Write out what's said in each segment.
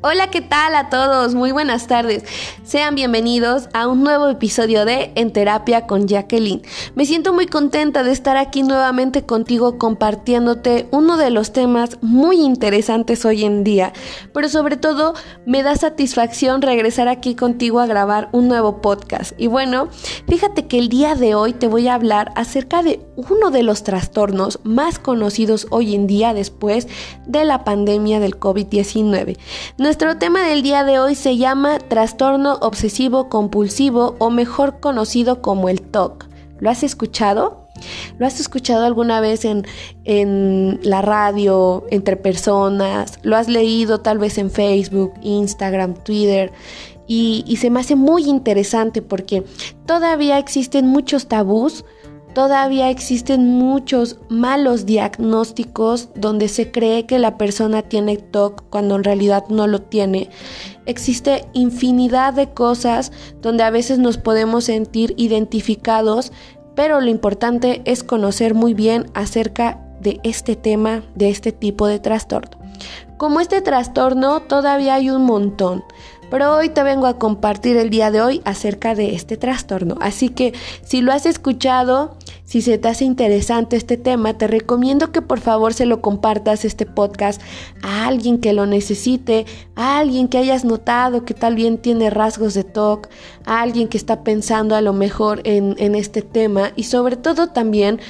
Hola, ¿qué tal a todos? Muy buenas tardes. Sean bienvenidos a un nuevo episodio de En Terapia con Jacqueline. Me siento muy contenta de estar aquí nuevamente contigo compartiéndote uno de los temas muy interesantes hoy en día, pero sobre todo me da satisfacción regresar aquí contigo a grabar un nuevo podcast. Y bueno, fíjate que el día de hoy te voy a hablar acerca de uno de los trastornos más conocidos hoy en día después de la pandemia del COVID-19. Nuestro tema del día de hoy se llama trastorno obsesivo compulsivo o mejor conocido como el TOC. ¿Lo has escuchado? ¿Lo has escuchado alguna vez en, en, la radio, entre personas? ¿Lo has leído tal vez en Facebook, Instagram, Twitter? Y, y se me hace muy interesante porque todavía existen muchos tabús Todavía existen muchos malos diagnósticos donde se cree que la persona tiene TOC cuando en realidad no lo tiene. Existe infinidad de cosas donde a veces nos podemos sentir identificados, pero lo importante es conocer muy bien acerca de este tema, de este tipo de trastorno. Como este trastorno todavía hay un montón. Pero hoy te vengo a compartir el día de hoy acerca de este trastorno. Así que si lo has escuchado, si se te hace interesante este tema, te recomiendo que por favor se lo compartas este podcast a alguien que lo necesite, a alguien que hayas notado que tal bien tiene rasgos de TOC, a alguien que está pensando a lo mejor en, en este tema y sobre todo también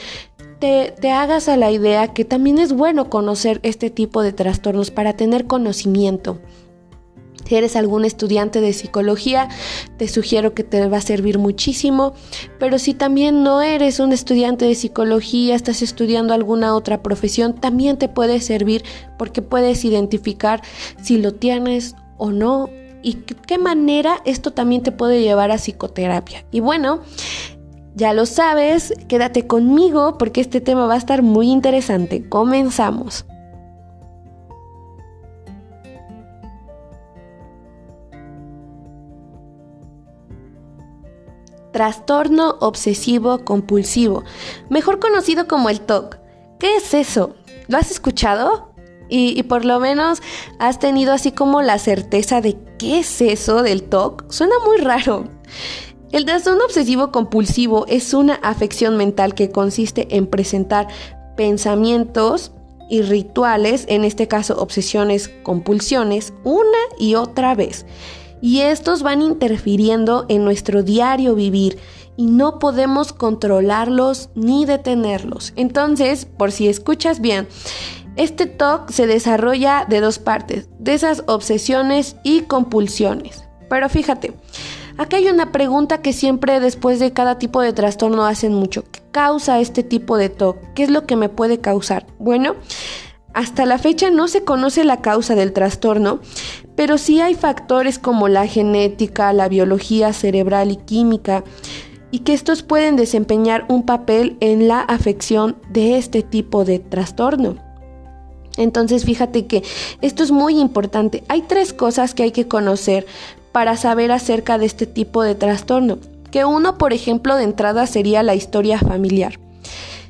te, te, hagas a la idea que también es bueno conocer este tipo de trastornos para tener conocimiento. Si eres algún estudiante de psicología, te sugiero que te va a servir muchísimo, pero si también no eres un estudiante de psicología, estás estudiando alguna otra profesión, también te puede servir porque puedes identificar si lo tienes o no y qué manera esto también te puede llevar a psicoterapia. Y bueno, ya lo sabes, quédate conmigo porque este tema va a estar muy interesante. Comenzamos. Trastorno obsesivo compulsivo, mejor conocido como el TOC. ¿Qué es eso? ¿Lo has escuchado? Y, por lo menos has tenido así como la certeza de qué es eso del TOC. Suena muy raro. El trastorno obsesivo compulsivo es una afección mental que consiste en presentar pensamientos y rituales, en este caso obsesiones, compulsiones, una y otra vez y estos van interfiriendo en nuestro diario vivir y no podemos controlarlos ni detenerlos. Entonces, por si escuchas bien, este TOC se desarrolla de dos partes, de esas obsesiones y compulsiones. Pero fíjate, acá hay una pregunta que siempre después de cada tipo de trastorno hacen mucho. ¿Qué causa este tipo de TOC? ¿Qué es lo que me puede causar? Bueno, hasta la fecha no se conoce la causa del trastorno, pero sí hay factores como la genética, la biología cerebral y química, y que estos pueden desempeñar un papel en la afección de este tipo de trastorno. Entonces fíjate que esto es muy importante. Hay tres cosas que hay que conocer para saber acerca de este tipo de trastorno. Que uno, por ejemplo, de entrada sería la historia familiar.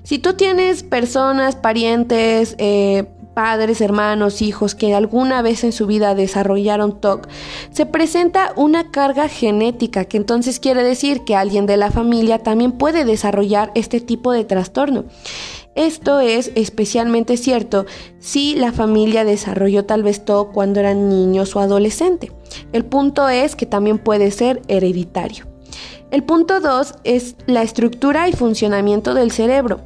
Si tú tienes personas, parientes, eh, padres, hermanos, hijos que alguna vez en su vida desarrollaron TOC, se presenta una carga genética, que entonces quiere decir que alguien de la familia también puede desarrollar este tipo de trastorno. Esto es especialmente cierto si la familia desarrolló tal vez TOC cuando eran niños o adolescentes. El punto es que también puede ser hereditario. El punto 2 es la estructura y funcionamiento del cerebro.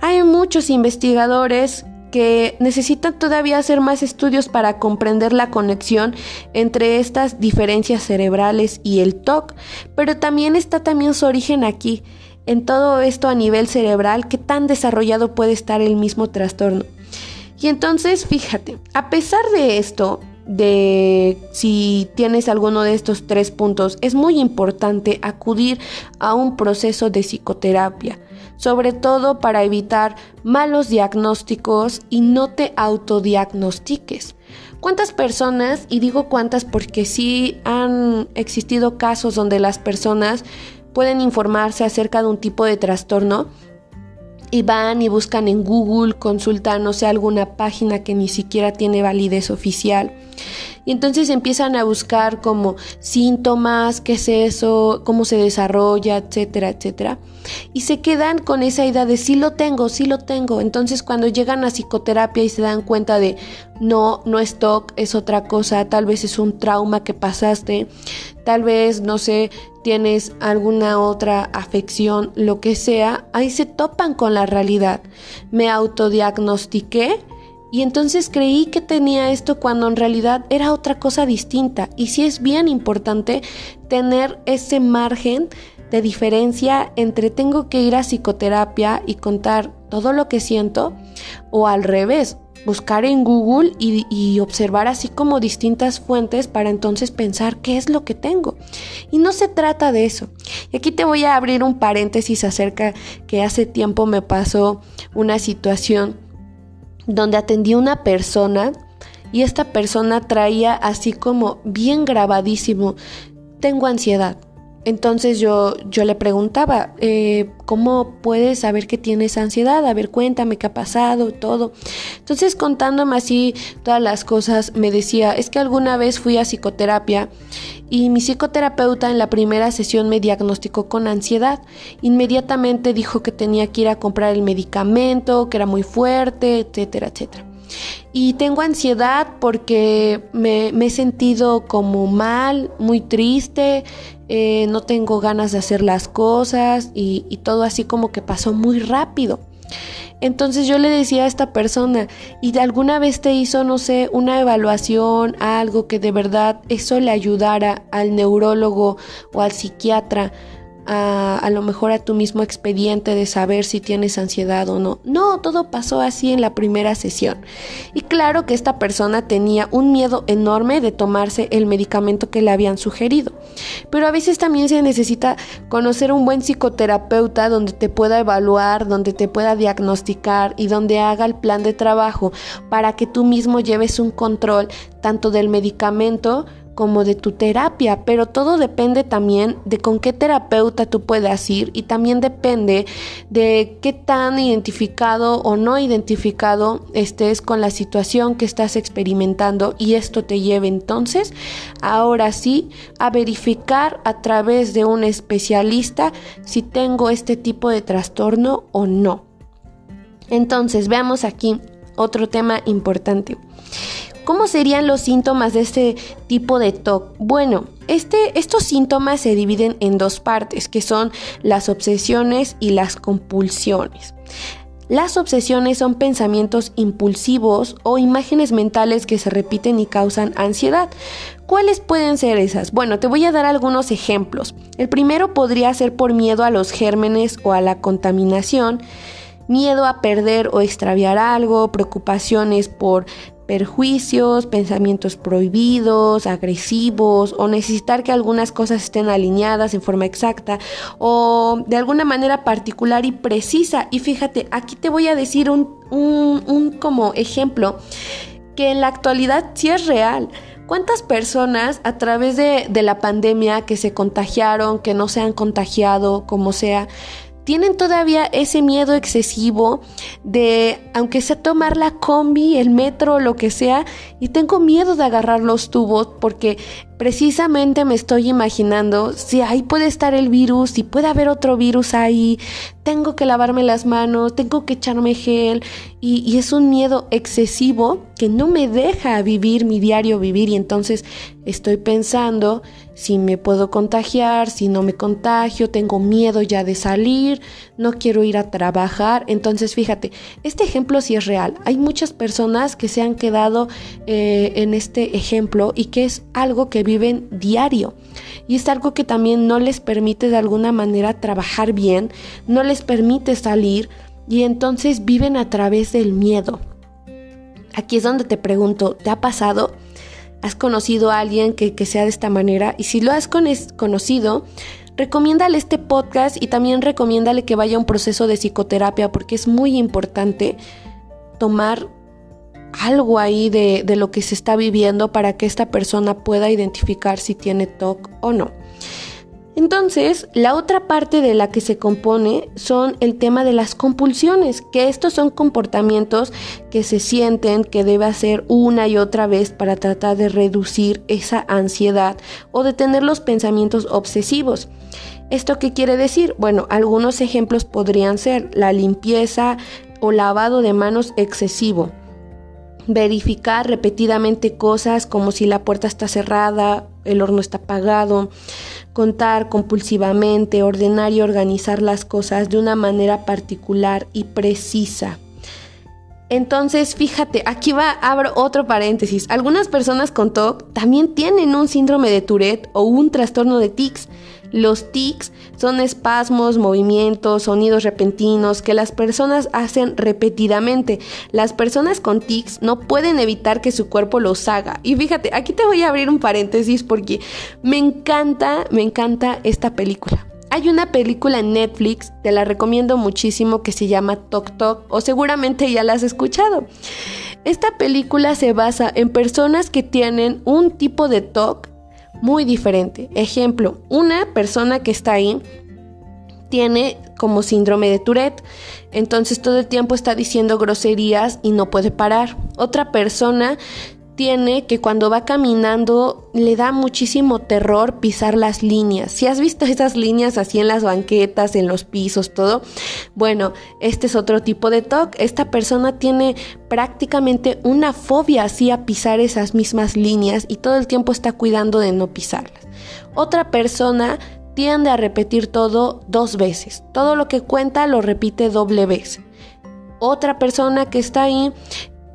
Hay muchos investigadores que necesitan todavía hacer más estudios para comprender la conexión entre estas diferencias cerebrales y el TOC, pero también está también su origen aquí, en todo esto a nivel cerebral, qué tan desarrollado puede estar el mismo trastorno. Y entonces, fíjate, a pesar de esto, de si tienes alguno de estos tres puntos, es muy importante acudir a un proceso de psicoterapia, sobre todo para evitar malos diagnósticos y no te autodiagnostiques. ¿Cuántas personas, y digo cuántas porque sí han existido casos donde las personas pueden informarse acerca de un tipo de trastorno y van y buscan en Google, consultan, no sé, alguna página que ni siquiera tiene validez oficial. Y entonces empiezan a buscar como síntomas, qué es eso, cómo se desarrolla, etcétera, etcétera. Y se quedan con esa idea de sí lo tengo, sí lo tengo. Entonces cuando llegan a psicoterapia y se dan cuenta de no, no es TOC, es otra cosa, tal vez es un trauma que pasaste, tal vez, no sé, tienes alguna otra afección, lo que sea, ahí se topan con la realidad. Me autodiagnostiqué y entonces creí que tenía esto cuando en realidad era otra cosa distinta. Y sí es bien importante tener ese margen de diferencia entre tengo que ir a psicoterapia y contar todo lo que siento o al revés, buscar en Google y, observar así como distintas fuentes para entonces pensar qué es lo que tengo. Y no se trata de eso. Y aquí te voy a abrir un paréntesis acerca que hace tiempo me pasó una situación donde atendí a una persona y esta persona traía así como bien grabadísimo, tengo ansiedad. Entonces yo, yo le preguntaba, eh, ¿cómo puedes saber que tienes ansiedad? A ver, cuéntame qué ha pasado, todo. Entonces contándome así todas las cosas, me decía, es que alguna vez fui a psicoterapia y mi psicoterapeuta en la primera sesión me diagnosticó con ansiedad. Inmediatamente dijo que tenía que ir a comprar el medicamento, que era muy fuerte, etcétera, etcétera. Y tengo ansiedad porque me, he sentido como mal, muy triste, eh, no tengo ganas de hacer las cosas y, todo así como que pasó muy rápido. Entonces yo le decía a esta persona, ¿y de alguna vez te hizo, no sé, una evaluación, algo que de verdad eso le ayudara al neurólogo o al psiquiatra a, a lo mejor a tu mismo expediente de saber si tienes ansiedad o no. No, todo pasó así en la primera sesión. Y claro que esta persona tenía un miedo enorme de tomarse el medicamento que le habían sugerido. Pero a veces también se necesita conocer un buen psicoterapeuta donde te pueda evaluar, donde te pueda diagnosticar y donde haga el plan de trabajo para que tú mismo lleves un control tanto del medicamento como de tu terapia, pero todo depende también de con qué terapeuta tú puedas ir y también depende de qué tan identificado o no identificado estés con la situación que estás experimentando y esto te lleve entonces ahora sí a verificar a través de un especialista si tengo este tipo de trastorno o no. Entonces, veamos aquí otro tema importante. ¿Cómo serían los síntomas de este tipo de TOC? Bueno, este, estos síntomas se dividen en dos partes, que son las obsesiones y las compulsiones. Las obsesiones son pensamientos impulsivos o imágenes mentales que se repiten y causan ansiedad. ¿Cuáles pueden ser esas? Bueno, te voy a dar algunos ejemplos. El primero podría ser por miedo a los gérmenes o a la contaminación, miedo a perder o extraviar algo, preocupaciones por perjuicios, pensamientos prohibidos, agresivos o necesitar que algunas cosas estén alineadas en forma exacta o de alguna manera particular y precisa. Y fíjate, aquí te voy a decir un, un, como ejemplo que en la actualidad sí es real. ¿Cuántas personas a través de, de, la pandemia que se contagiaron, que no se han contagiado, como sea, tienen todavía ese miedo excesivo de, aunque sea tomar la combi, el metro, lo que sea, y tengo miedo de agarrar los tubos porque precisamente me estoy imaginando si ahí puede estar el virus, si puede haber otro virus ahí, tengo que lavarme las manos, tengo que echarme gel y, y, es un miedo excesivo que no me deja vivir mi diario vivir. Y entonces estoy pensando si me puedo contagiar, si no me contagio, tengo miedo ya de salir, no quiero ir a trabajar. Entonces fíjate, este ejemplo sí es real. Hay muchas personas que se han quedado eh, en este ejemplo y que es algo que viven diario. Y es algo que también no les permite de alguna manera trabajar bien, no les permite salir y entonces viven a través del miedo. Aquí es donde te pregunto, ¿te ha pasado? ¿Has conocido a alguien que, sea de esta manera? Y si lo has conocido, recomiéndale este podcast y también recomiéndale que vaya a un proceso de psicoterapia porque es muy importante tomar algo ahí de, de, lo que se está viviendo para que esta persona pueda identificar si tiene TOC o no. Entonces, la otra parte de la que se compone son el tema de las compulsiones, que estos son comportamientos que se sienten que debe hacer una y otra vez para tratar de reducir esa ansiedad o de tener los pensamientos obsesivos. ¿Esto qué quiere decir? Bueno, algunos ejemplos podrían ser la limpieza o lavado de manos excesivo verificar repetidamente cosas como si la puerta está cerrada, el horno está apagado, contar compulsivamente, ordenar y organizar las cosas de una manera particular y precisa. Entonces, fíjate, aquí va, abro otro paréntesis. Algunas personas con TOC también tienen un síndrome de Tourette o un trastorno de tics. Los tics son espasmos, movimientos, sonidos repentinos que las personas hacen repetidamente. Las personas con tics no pueden evitar que su cuerpo los haga. Y fíjate, aquí te voy a abrir un paréntesis porque me encanta, me encanta esta película. Hay una película en Netflix, te la recomiendo muchísimo, que se llama Tok Tok, o seguramente ya la has escuchado. Esta película se basa en personas que tienen un tipo de TOC muy diferente. Ejemplo, una persona que está ahí tiene como síndrome de Tourette, entonces todo el tiempo está diciendo groserías y no puede parar. Otra persona tiene que cuando va caminando le da muchísimo terror pisar las líneas. Si has visto esas líneas así en las banquetas, en los pisos, todo, bueno, este es otro tipo de TOC. Esta persona tiene prácticamente una fobia así a pisar esas mismas líneas y todo el tiempo está cuidando de no pisarlas. Otra persona tiende a repetir todo dos veces. Todo lo que cuenta lo repite doble vez. Otra persona que está ahí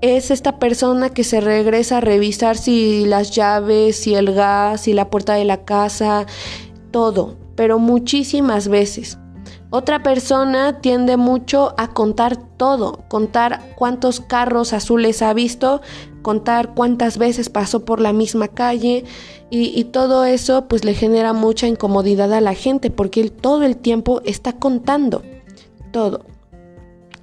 es esta persona que se regresa a revisar si las llaves, si el gas, si la puerta de la casa, todo, pero muchísimas veces. Otra persona tiende mucho a contar todo, contar cuántos carros azules ha visto, contar cuántas veces pasó por la misma calle y, todo eso pues le genera mucha incomodidad a la gente porque él todo el tiempo está contando todo.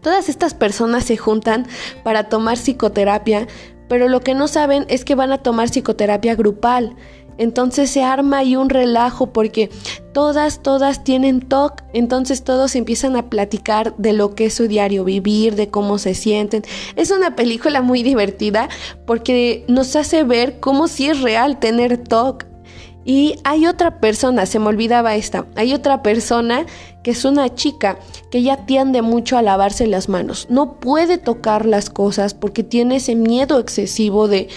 Todas estas personas se juntan para tomar psicoterapia, pero lo que no saben es que van a tomar psicoterapia grupal. Entonces se arma ahí un relajo porque todas, todas tienen TOC, entonces todos empiezan a platicar de lo que es su diario vivir, de cómo se sienten. Es una película muy divertida porque nos hace ver cómo si es real tener TOC. Y hay otra persona, se me olvidaba esta, hay otra persona que es una chica que ya tiende mucho a lavarse las manos. No puede tocar las cosas porque tiene ese miedo excesivo de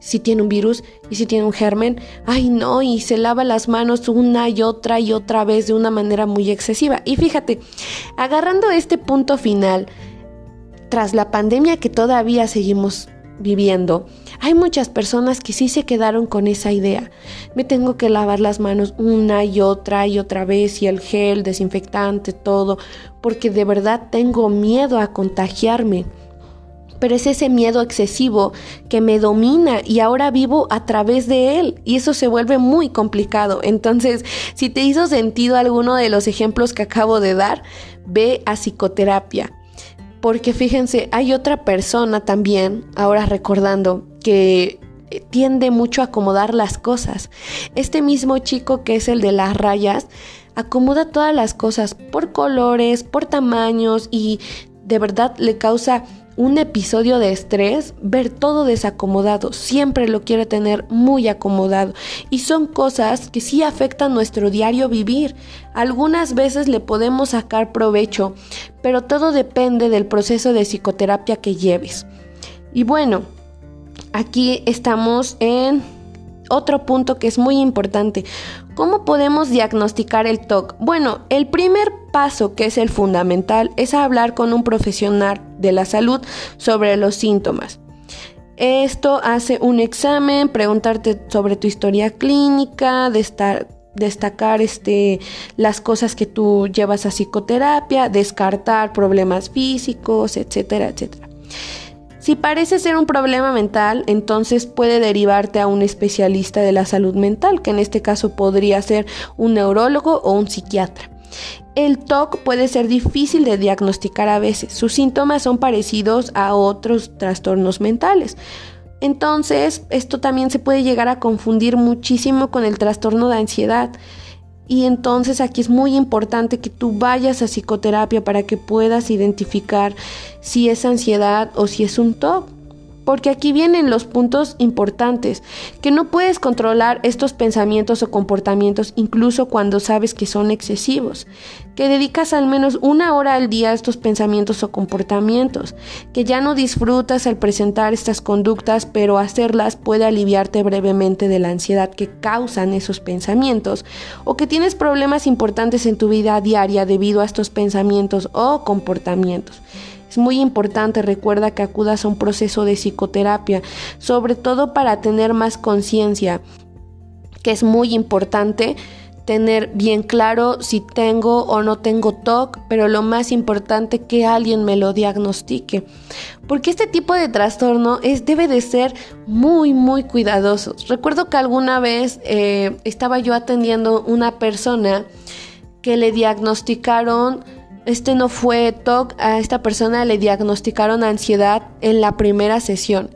si tiene un virus y si tiene un germen. Ay no, y se lava las manos una y otra y otra vez de una manera muy excesiva. Y fíjate, agarrando este punto final, tras la pandemia que todavía seguimos viviendo, hay muchas personas que sí se quedaron con esa idea. Me tengo que lavar las manos una y otra y otra vez y el gel, desinfectante, todo, porque de verdad tengo miedo a contagiarme. Pero es ese miedo excesivo que me domina y ahora vivo a través de él y eso se vuelve muy complicado. Entonces, si te hizo sentido alguno de los ejemplos que acabo de dar, ve a psicoterapia porque fíjense, hay otra persona también, ahora recordando, que tiende mucho a acomodar las cosas. Este mismo chico que es el de las rayas, acomoda todas las cosas por colores, por tamaños y de verdad le causa un episodio de estrés, ver todo desacomodado, siempre lo quiere tener muy acomodado y son cosas que sí afectan nuestro diario vivir. Algunas veces le podemos sacar provecho, pero todo depende del proceso de psicoterapia que lleves. Y bueno, aquí estamos en otro punto que es muy importante. ¿Cómo podemos diagnosticar el TOC? Bueno, el primer paso, que es el fundamental, es hablar con un profesional de la salud sobre los síntomas. Esto hace un examen, preguntarte sobre tu historia clínica, destacar este, las cosas que tú llevas a psicoterapia, descartar problemas físicos, etcétera, etcétera. Si parece ser un problema mental, entonces puede derivarte a un especialista de la salud mental, que en este caso podría ser un neurólogo o un psiquiatra. El TOC puede ser difícil de diagnosticar a veces. Sus síntomas son parecidos a otros trastornos mentales. Entonces, esto también se puede llegar a confundir muchísimo con el trastorno de ansiedad. Y entonces aquí es muy importante que tú vayas a psicoterapia para que puedas identificar si es ansiedad o si es un TOC. Porque aquí vienen los puntos importantes, que no puedes controlar estos pensamientos o comportamientos incluso cuando sabes que son excesivos, que dedicas al menos una hora al día a estos pensamientos o comportamientos, que ya no disfrutas al presentar estas conductas, pero hacerlas puede aliviarte brevemente de la ansiedad que causan esos pensamientos, o que tienes problemas importantes en tu vida diaria debido a estos pensamientos o comportamientos. Es muy importante, recuerda que acudas a un proceso de psicoterapia, sobre todo para tener más conciencia, que es muy importante tener bien claro si tengo o no tengo TOC, pero lo más importante que alguien me lo diagnostique. Porque este tipo de trastorno es, debe de ser muy, muy cuidadoso. Recuerdo que alguna vez eh, estaba yo atendiendo una persona que le diagnosticaron este no fue TOC, a esta persona le diagnosticaron ansiedad en la primera sesión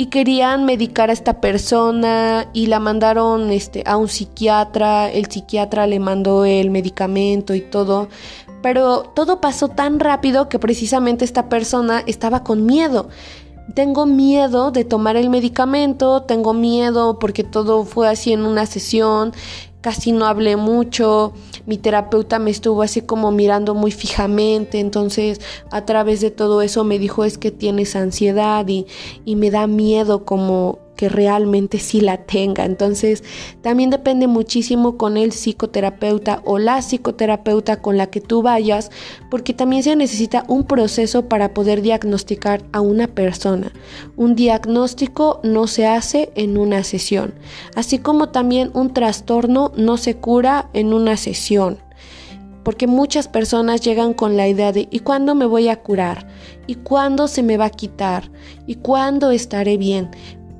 y querían medicar a esta persona y la mandaron este, a un psiquiatra, el psiquiatra le mandó el medicamento y todo, pero todo pasó tan rápido que precisamente esta persona estaba con miedo. Tengo miedo de tomar el medicamento, tengo miedo porque todo fue así en una sesión, casi no hablé mucho, mi terapeuta me estuvo así como mirando muy fijamente, entonces a través de todo eso me dijo es que tienes ansiedad y, y me da miedo como que realmente sí la tenga. Entonces, también depende muchísimo con el psicoterapeuta o la psicoterapeuta con la que tú vayas, porque también se necesita un proceso para poder diagnosticar a una persona. Un diagnóstico no se hace en una sesión, así como también un trastorno no se cura en una sesión porque muchas personas llegan con la idea de ¿y cuándo me voy a curar? ¿Y cuándo se me va a quitar? ¿Y cuándo estaré bien?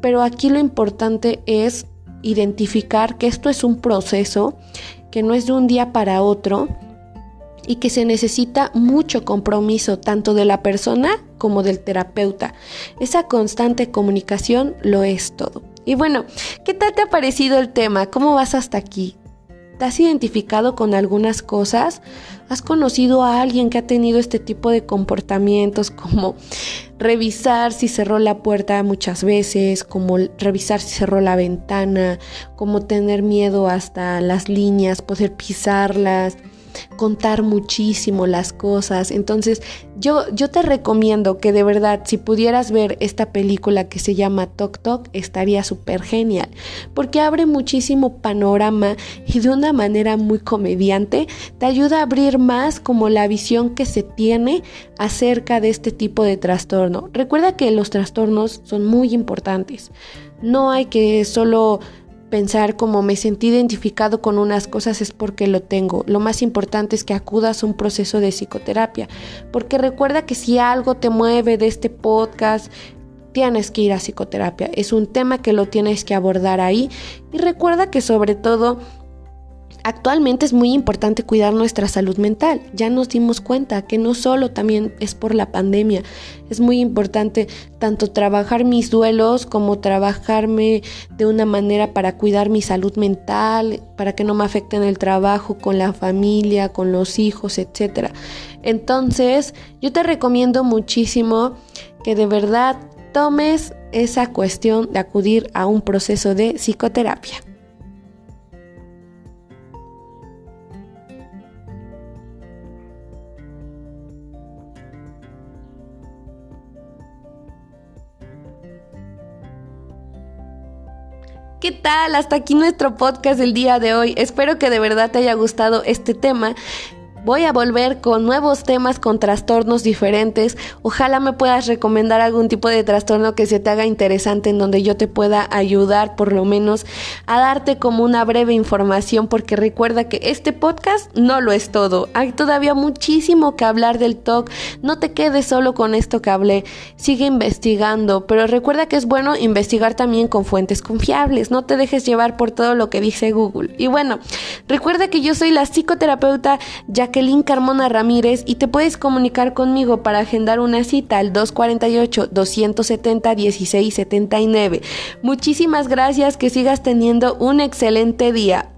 Pero aquí lo importante es identificar que esto es un proceso que no es de un día para otro y que se necesita mucho compromiso tanto de la persona como del terapeuta. Esa constante comunicación lo es todo. Y bueno, ¿qué tal te ha parecido el tema? ¿Cómo vas hasta aquí? ¿Te has identificado con algunas cosas? ¿Has conocido a alguien que ha tenido este tipo de comportamientos como revisar si cerró la puerta muchas veces, como revisar si cerró la ventana, como tener miedo hasta las líneas, poder pisarlas? Contar muchísimo las cosas. Entonces, yo, yo te recomiendo que de verdad, si pudieras ver esta película que se llama Tok Tok, estaría súper genial, porque abre muchísimo panorama y de una manera muy comediante te ayuda a abrir más como la visión que se tiene acerca de este tipo de trastorno. Recuerda que los trastornos son muy importantes. No hay que solo pensar como me sentí identificado con unas cosas es porque lo tengo. Lo más importante es que acudas a un proceso de psicoterapia, porque recuerda que si algo te mueve de este podcast, tienes que ir a psicoterapia. Es un tema que lo tienes que abordar ahí y recuerda que sobre todo Actualmente es muy importante cuidar nuestra salud mental. Ya nos dimos cuenta que no solo también es por la pandemia, es muy importante tanto trabajar mis duelos como trabajarme de una manera para cuidar mi salud mental, para que no me afecten el trabajo con la familia, con los hijos, etc. Entonces, yo te recomiendo muchísimo que de verdad tomes esa cuestión de acudir a un proceso de psicoterapia. ¿Qué tal? Hasta aquí nuestro podcast del día de hoy. Espero que de verdad te haya gustado este tema Voy a volver con nuevos temas con trastornos diferentes. Ojalá me puedas recomendar algún tipo de trastorno que se te haga interesante en donde yo te pueda ayudar por lo menos a darte como una breve información porque recuerda que este podcast no lo es todo. Hay todavía muchísimo que hablar del TOC. No te quedes solo con esto que hablé. Sigue investigando, pero recuerda que es bueno investigar también con fuentes confiables. No te dejes llevar por todo lo que dice Google. Y bueno, recuerda que yo soy la psicoterapeuta ya Jacqueline Carmona Ramírez y te puedes comunicar conmigo para agendar una cita al 248-270-1679. Muchísimas gracias, que sigas teniendo un excelente día.